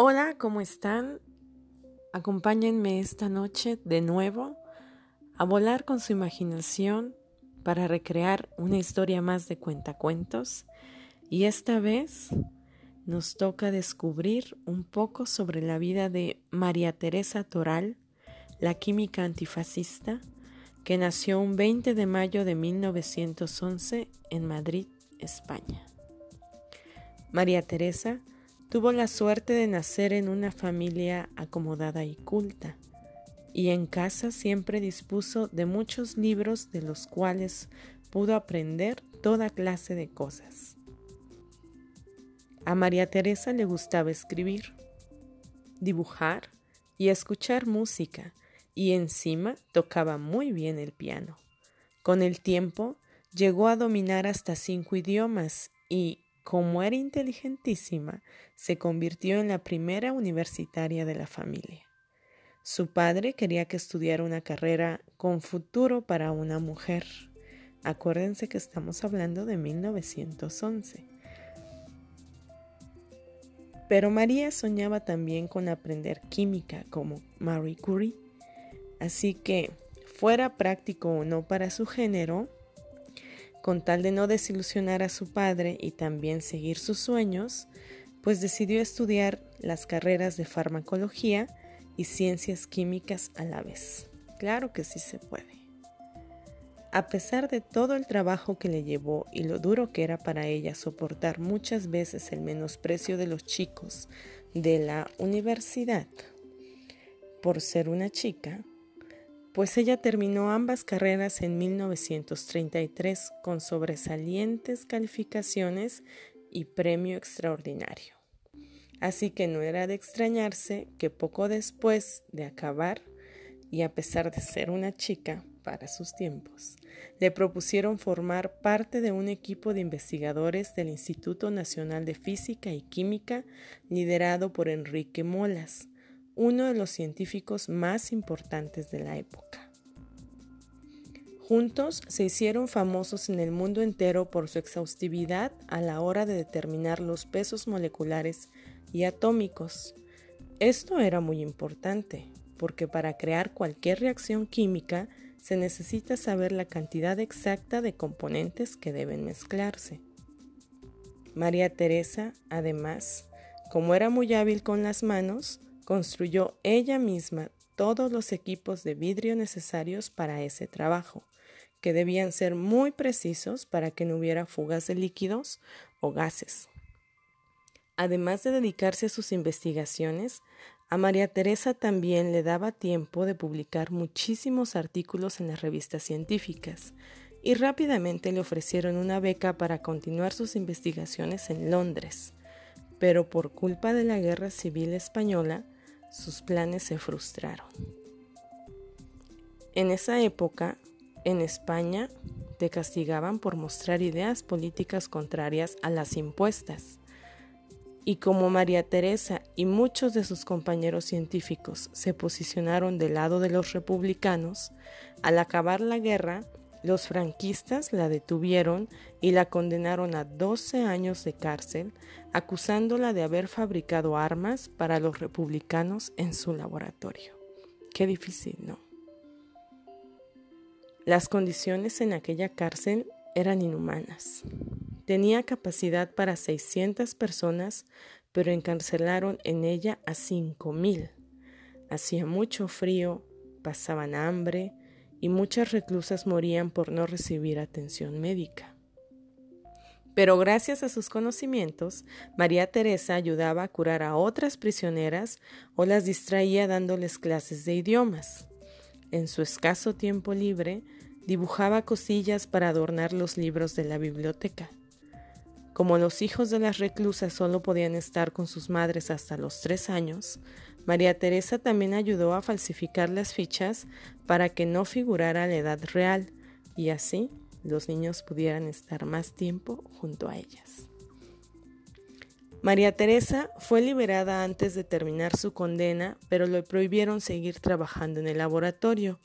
Hola, ¿cómo están? Acompáñenme esta noche de nuevo a volar con su imaginación para recrear una historia más de cuentacuentos y esta vez nos toca descubrir un poco sobre la vida de María Teresa Toral, la química antifascista, que nació un 20 de mayo de 1911 en Madrid, España. María Teresa Tuvo la suerte de nacer en una familia acomodada y culta, y en casa siempre dispuso de muchos libros de los cuales pudo aprender toda clase de cosas. A María Teresa le gustaba escribir, dibujar y escuchar música, y encima tocaba muy bien el piano. Con el tiempo llegó a dominar hasta cinco idiomas y, como era inteligentísima, se convirtió en la primera universitaria de la familia. Su padre quería que estudiara una carrera con futuro para una mujer. Acuérdense que estamos hablando de 1911. Pero María soñaba también con aprender química como Marie Curie. Así que, fuera práctico o no para su género, con tal de no desilusionar a su padre y también seguir sus sueños, pues decidió estudiar las carreras de farmacología y ciencias químicas a la vez. Claro que sí se puede. A pesar de todo el trabajo que le llevó y lo duro que era para ella soportar muchas veces el menosprecio de los chicos de la universidad por ser una chica, pues ella terminó ambas carreras en 1933 con sobresalientes calificaciones y premio extraordinario. Así que no era de extrañarse que poco después de acabar, y a pesar de ser una chica para sus tiempos, le propusieron formar parte de un equipo de investigadores del Instituto Nacional de Física y Química liderado por Enrique Molas, uno de los científicos más importantes de la época. Juntos se hicieron famosos en el mundo entero por su exhaustividad a la hora de determinar los pesos moleculares y atómicos. Esto era muy importante, porque para crear cualquier reacción química se necesita saber la cantidad exacta de componentes que deben mezclarse. María Teresa, además, como era muy hábil con las manos, Construyó ella misma todos los equipos de vidrio necesarios para ese trabajo, que debían ser muy precisos para que no hubiera fugas de líquidos o gases. Además de dedicarse a sus investigaciones, a María Teresa también le daba tiempo de publicar muchísimos artículos en las revistas científicas y rápidamente le ofrecieron una beca para continuar sus investigaciones en Londres. Pero por culpa de la Guerra Civil Española, sus planes se frustraron. En esa época, en España, te castigaban por mostrar ideas políticas contrarias a las impuestas. Y como María Teresa y muchos de sus compañeros científicos se posicionaron del lado de los republicanos, al acabar la guerra, los franquistas la detuvieron y la condenaron a 12 años de cárcel, acusándola de haber fabricado armas para los republicanos en su laboratorio. Qué difícil, ¿no? Las condiciones en aquella cárcel eran inhumanas. Tenía capacidad para 600 personas, pero encarcelaron en ella a 5.000. Hacía mucho frío, pasaban hambre, y muchas reclusas morían por no recibir atención médica. Pero gracias a sus conocimientos, María Teresa ayudaba a curar a otras prisioneras o las distraía dándoles clases de idiomas. En su escaso tiempo libre, dibujaba cosillas para adornar los libros de la biblioteca. Como los hijos de las reclusas solo podían estar con sus madres hasta los tres años, María Teresa también ayudó a falsificar las fichas para que no figurara la edad real y así los niños pudieran estar más tiempo junto a ellas. María Teresa fue liberada antes de terminar su condena, pero le prohibieron seguir trabajando en el laboratorio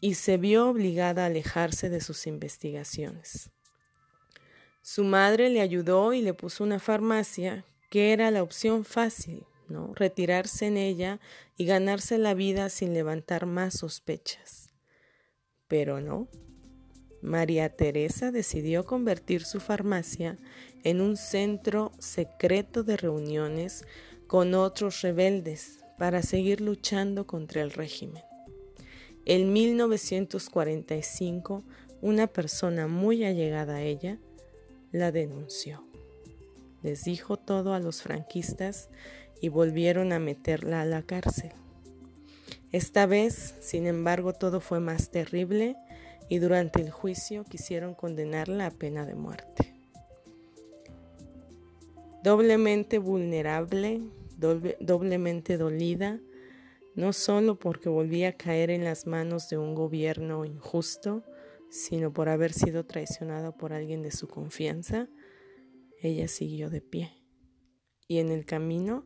y se vio obligada a alejarse de sus investigaciones. Su madre le ayudó y le puso una farmacia que era la opción fácil Retirarse en ella y ganarse la vida sin levantar más sospechas. Pero no. María Teresa decidió convertir su farmacia en un centro secreto de reuniones con otros rebeldes para seguir luchando contra el régimen. En 1945, una persona muy allegada a ella la denunció. Les dijo todo a los franquistas y volvieron a meterla a la cárcel. Esta vez, sin embargo, todo fue más terrible y durante el juicio quisieron condenarla a pena de muerte. Doblemente vulnerable, doblemente dolida, no solo porque volvía a caer en las manos de un gobierno injusto, sino por haber sido traicionada por alguien de su confianza, ella siguió de pie. Y en el camino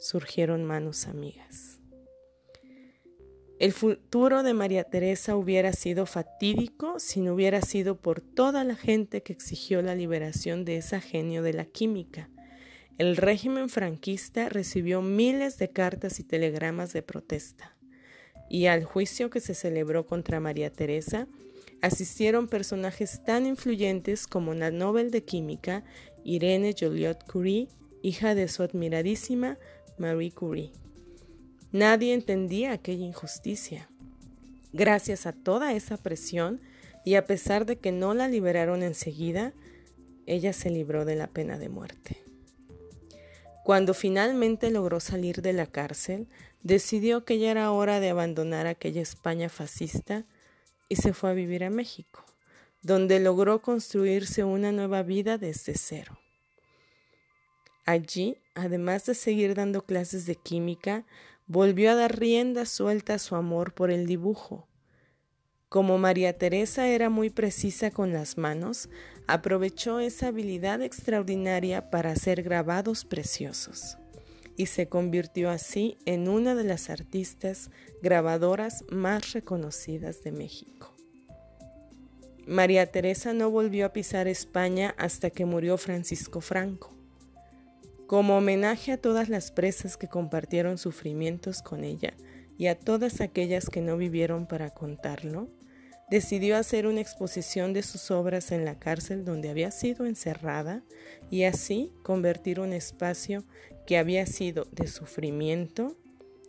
surgieron manos amigas. El futuro de María Teresa hubiera sido fatídico si no hubiera sido por toda la gente que exigió la liberación de esa genio de la química. El régimen franquista recibió miles de cartas y telegramas de protesta. Y al juicio que se celebró contra María Teresa asistieron personajes tan influyentes como la Nobel de Química Irene Joliot Curie, hija de su admiradísima Marie Curie. Nadie entendía aquella injusticia. Gracias a toda esa presión y a pesar de que no la liberaron enseguida, ella se libró de la pena de muerte. Cuando finalmente logró salir de la cárcel, decidió que ya era hora de abandonar aquella España fascista y se fue a vivir a México, donde logró construirse una nueva vida desde cero. Allí, además de seguir dando clases de química, volvió a dar rienda suelta a su amor por el dibujo. Como María Teresa era muy precisa con las manos, aprovechó esa habilidad extraordinaria para hacer grabados preciosos y se convirtió así en una de las artistas grabadoras más reconocidas de México. María Teresa no volvió a pisar España hasta que murió Francisco Franco. Como homenaje a todas las presas que compartieron sufrimientos con ella y a todas aquellas que no vivieron para contarlo, decidió hacer una exposición de sus obras en la cárcel donde había sido encerrada y así convertir un espacio que había sido de sufrimiento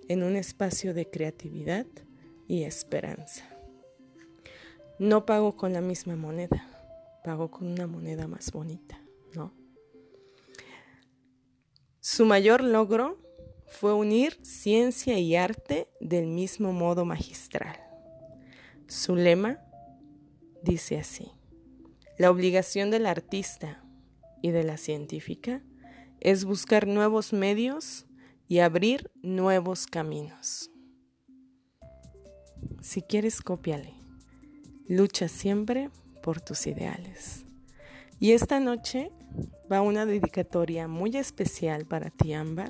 en un espacio de creatividad y esperanza. No pago con la misma moneda, pago con una moneda más bonita, Su mayor logro fue unir ciencia y arte del mismo modo magistral. Su lema dice así, la obligación del artista y de la científica es buscar nuevos medios y abrir nuevos caminos. Si quieres, cópiale. Lucha siempre por tus ideales. Y esta noche va una dedicatoria muy especial para ti, Ámbar,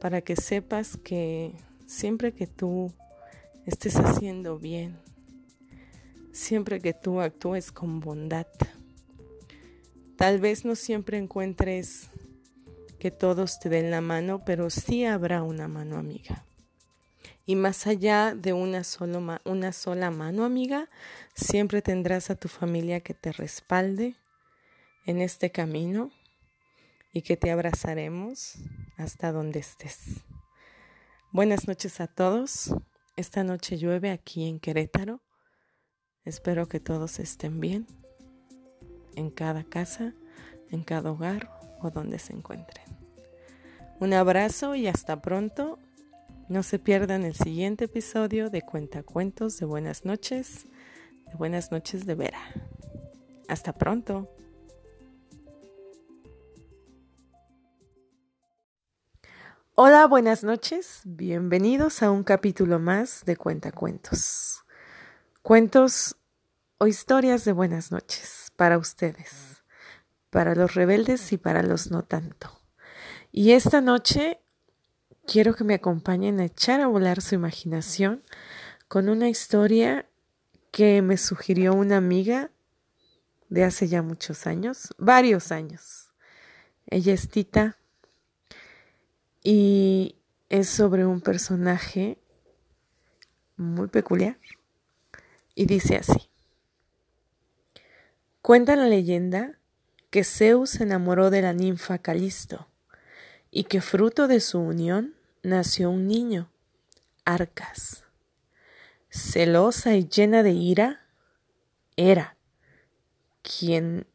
para que sepas que siempre que tú estés haciendo bien, siempre que tú actúes con bondad, tal vez no siempre encuentres que todos te den la mano, pero sí habrá una mano amiga. Y más allá de una, solo una sola mano amiga, siempre tendrás a tu familia que te respalde, en este camino y que te abrazaremos hasta donde estés. Buenas noches a todos. Esta noche llueve aquí en Querétaro. Espero que todos estén bien en cada casa, en cada hogar o donde se encuentren. Un abrazo y hasta pronto. No se pierdan el siguiente episodio de Cuentacuentos de Buenas noches, de Buenas noches de Vera. Hasta pronto. Hola, buenas noches. Bienvenidos a un capítulo más de Cuentacuentos. Cuentos o historias de buenas noches para ustedes, para los rebeldes y para los no tanto. Y esta noche quiero que me acompañen a echar a volar su imaginación con una historia que me sugirió una amiga de hace ya muchos años, varios años. Ella es Tita y es sobre un personaje muy peculiar y dice así. Cuenta la leyenda que Zeus se enamoró de la ninfa Calisto y que fruto de su unión nació un niño, Arcas. Celosa y llena de ira, era quien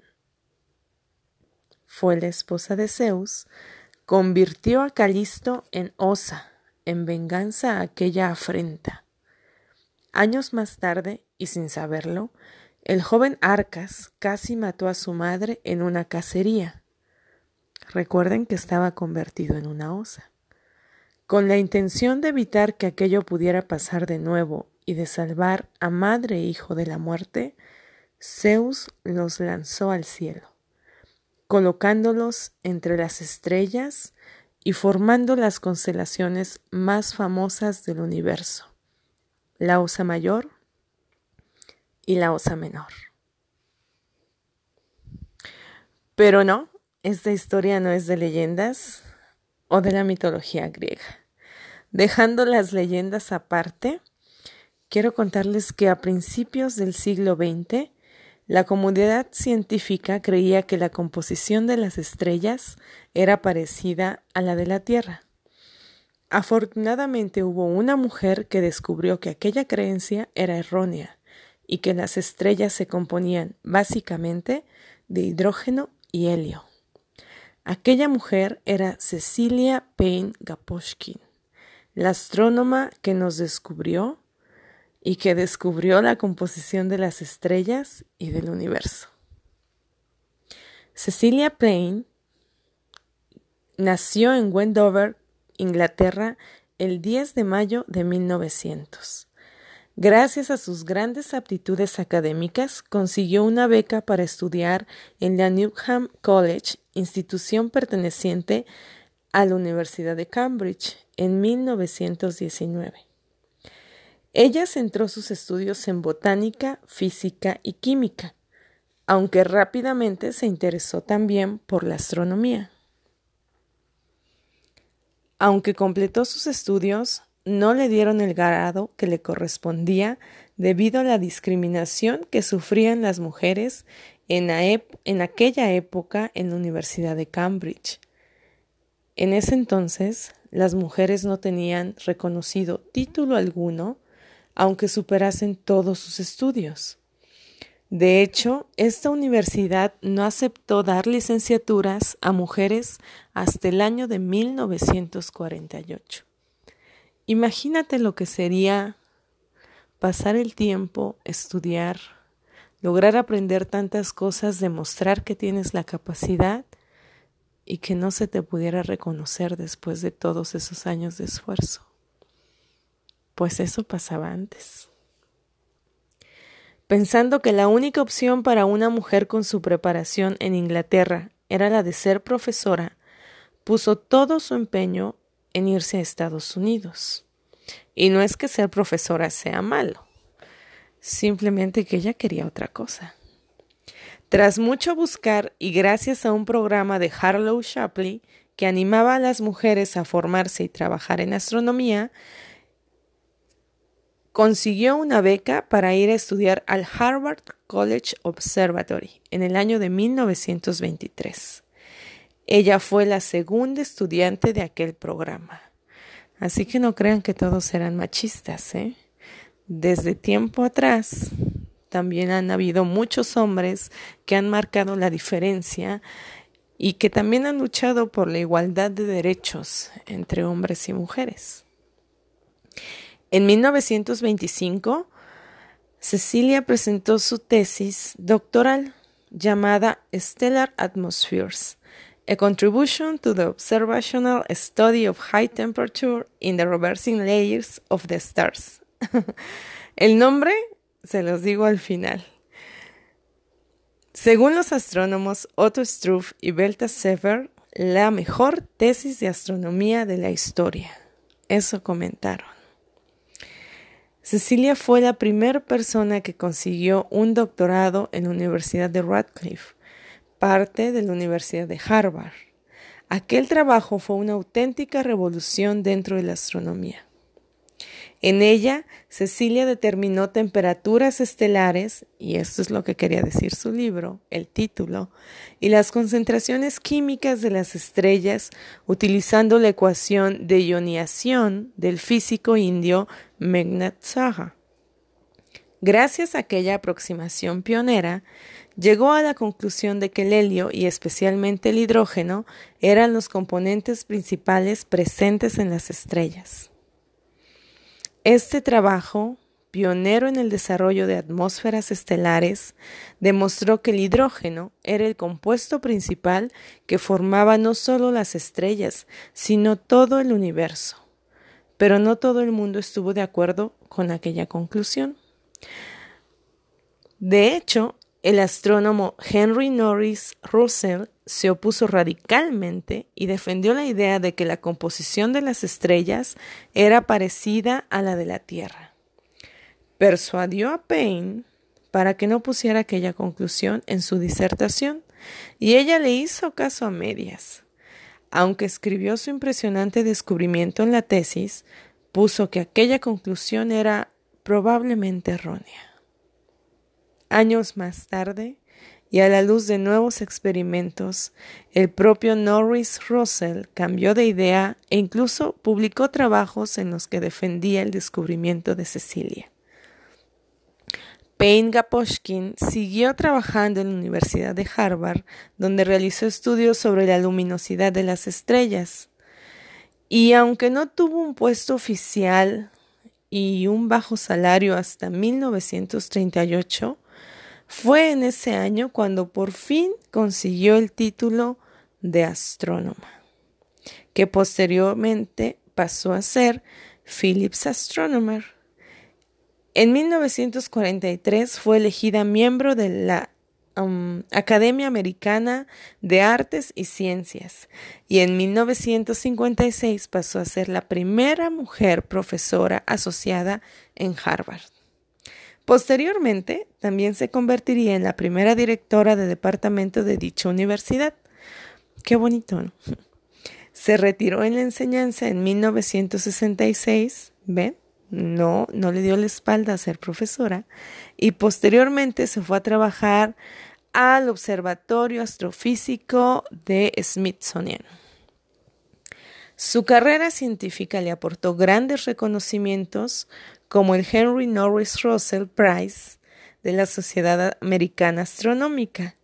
fue la esposa de Zeus, convirtió a Calisto en Osa, en venganza a aquella afrenta. Años más tarde, y sin saberlo, el joven Arcas casi mató a su madre en una cacería. Recuerden que estaba convertido en una osa. Con la intención de evitar que aquello pudiera pasar de nuevo y de salvar a madre e hijo de la muerte, Zeus los lanzó al cielo, colocándolos entre las estrellas y formando las constelaciones más famosas del universo, la Osa Mayor, y la osa menor. Pero no, esta historia no es de leyendas o de la mitología griega. Dejando las leyendas aparte, quiero contarles que a principios del siglo XX, la comunidad científica creía que la composición de las estrellas era parecida a la de la Tierra. Afortunadamente hubo una mujer que descubrió que aquella creencia era errónea y que las estrellas se componían básicamente de hidrógeno y helio. Aquella mujer era Cecilia Payne Gaposchkin, la astrónoma que nos descubrió y que descubrió la composición de las estrellas y del universo. Cecilia Payne nació en Wendover, Inglaterra, el 10 de mayo de 1900. Gracias a sus grandes aptitudes académicas, consiguió una beca para estudiar en la Newham College, institución perteneciente a la Universidad de Cambridge, en 1919. Ella centró sus estudios en botánica, física y química, aunque rápidamente se interesó también por la astronomía. Aunque completó sus estudios, no le dieron el grado que le correspondía debido a la discriminación que sufrían las mujeres en, aquella época en la Universidad de Cambridge. En ese entonces, las mujeres no tenían reconocido título alguno, aunque superasen todos sus estudios. De hecho, esta universidad no aceptó dar licenciaturas a mujeres hasta el año de 1948. Imagínate lo que sería pasar el tiempo, estudiar, lograr aprender tantas cosas, demostrar que tienes la capacidad y que no se te pudiera reconocer después de todos esos años de esfuerzo. Pues eso pasaba antes. Pensando que la única opción para una mujer con su preparación en Inglaterra era la de ser profesora, puso todo su empeño en irse a Estados Unidos. Y no es que ser profesora sea malo, simplemente que ella quería otra cosa. Tras mucho buscar y gracias a un programa de Harlow Shapley que animaba a las mujeres a formarse y trabajar en astronomía, consiguió una beca para ir a estudiar al Harvard College Observatory en el año de 1923. Ella fue la segunda estudiante de aquel programa. Así que no crean que todos eran machistas, ¿eh? Desde tiempo atrás también han habido muchos hombres que han marcado la diferencia y que también han luchado por la igualdad de derechos entre hombres y mujeres. En 1925, Cecilia presentó su tesis doctoral llamada Stellar Atmospheres, A Contribution to the Observational Study of High Temperature in the Reversing Layers of the Stars. El nombre se los digo al final. Según los astrónomos Otto Struve y Belta Sefer, la mejor tesis de astronomía de la historia. Eso comentaron. Cecilia fue la primera persona que consiguió un doctorado en la Universidad de Radcliffe parte de la Universidad de Harvard. Aquel trabajo fue una auténtica revolución dentro de la astronomía. En ella, Cecilia determinó temperaturas estelares, y esto es lo que quería decir su libro, el título, y las concentraciones químicas de las estrellas utilizando la ecuación de ionización del físico indio Meghnad Saha. Gracias a aquella aproximación pionera, llegó a la conclusión de que el helio y especialmente el hidrógeno eran los componentes principales presentes en las estrellas. Este trabajo, pionero en el desarrollo de atmósferas estelares, demostró que el hidrógeno era el compuesto principal que formaba no solo las estrellas, sino todo el universo. Pero no todo el mundo estuvo de acuerdo con aquella conclusión. De hecho, el astrónomo Henry Norris Russell se opuso radicalmente y defendió la idea de que la composición de las estrellas era parecida a la de la Tierra. Persuadió a Payne para que no pusiera aquella conclusión en su disertación, y ella le hizo caso a medias. Aunque escribió su impresionante descubrimiento en la tesis, puso que aquella conclusión era probablemente errónea. Años más tarde, y a la luz de nuevos experimentos, el propio Norris Russell cambió de idea e incluso publicó trabajos en los que defendía el descubrimiento de Cecilia. Payne Gaposchkin siguió trabajando en la Universidad de Harvard, donde realizó estudios sobre la luminosidad de las estrellas. Y aunque no tuvo un puesto oficial y un bajo salario hasta 1938, fue en ese año cuando por fin consiguió el título de astrónoma, que posteriormente pasó a ser Phillips Astronomer. En 1943 fue elegida miembro de la um, Academia Americana de Artes y Ciencias y en 1956 pasó a ser la primera mujer profesora asociada en Harvard. Posteriormente, también se convertiría en la primera directora de departamento de dicha universidad. Qué bonito, ¿no? Se retiró en la enseñanza en 1966, ¿ven? No, no le dio la espalda a ser profesora y posteriormente se fue a trabajar al Observatorio Astrofísico de Smithsonian. Su carrera científica le aportó grandes reconocimientos como el Henry Norris Russell Prize de la Sociedad Americana Astronómica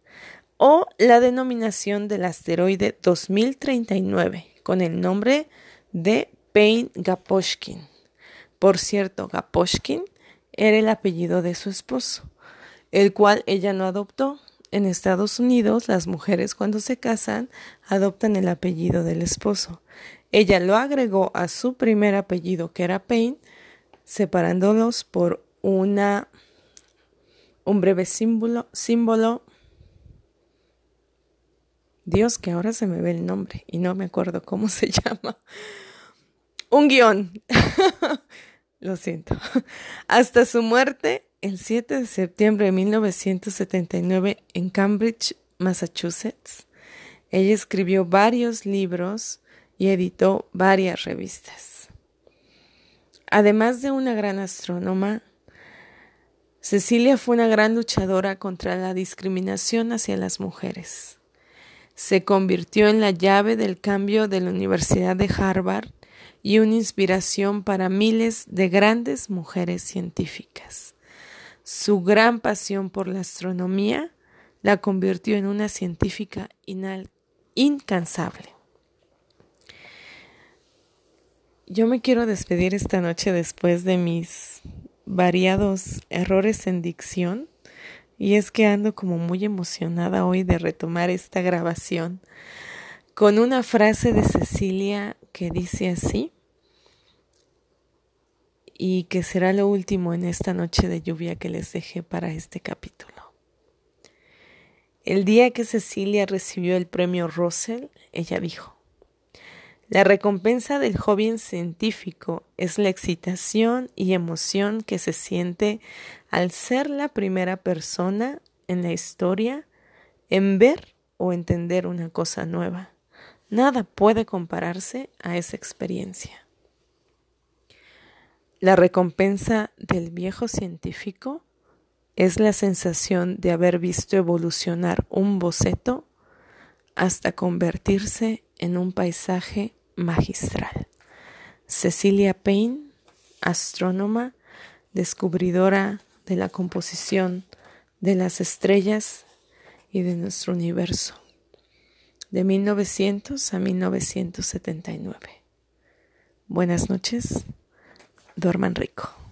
o la denominación del asteroide 2039 con el nombre de Payne Gaposchkin. Por cierto, Gaposchkin era el apellido de su esposo, el cual ella no adoptó. En Estados Unidos, las mujeres cuando se casan adoptan el apellido del esposo. Ella lo agregó a su primer apellido, que era Payne, separándolos por una un breve símbolo, símbolo Dios, que ahora se me ve el nombre y no me acuerdo cómo se llama. Un guion. Lo siento. Hasta su muerte el 7 de septiembre de 1979 en Cambridge, Massachusetts. Ella escribió varios libros y editó varias revistas. Además de una gran astrónoma, Cecilia fue una gran luchadora contra la discriminación hacia las mujeres. Se convirtió en la llave del cambio de la Universidad de Harvard y una inspiración para miles de grandes mujeres científicas. Su gran pasión por la astronomía la convirtió en una científica incansable. Yo me quiero despedir esta noche después de mis variados errores en dicción y es que ando como muy emocionada hoy de retomar esta grabación con una frase de Cecilia que dice así y que será lo último en esta noche de lluvia que les dejé para este capítulo. El día que Cecilia recibió el premio Russell, ella dijo, la recompensa del joven científico es la excitación y emoción que se siente al ser la primera persona en la historia en ver o entender una cosa nueva, Nada puede compararse a esa experiencia. La recompensa del viejo científico es la sensación de haber visto evolucionar un boceto hasta convertirse en un paisaje magistral. Cecilia Payne, astrónoma, descubridora de la composición de las estrellas y de nuestro universo, de 1900 a 1979. Buenas noches, duerman rico.